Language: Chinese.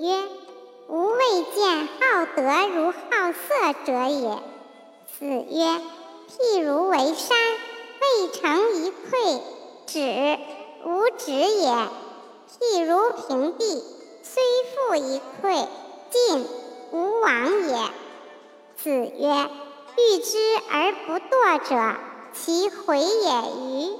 曰：“吾未见好德如好色者也。”子曰：“譬如为山，未成一篑，止，无止也；譬如平地，虽覆一篑，进，无往也。”子曰：“欲知而不惰者，其回也与？”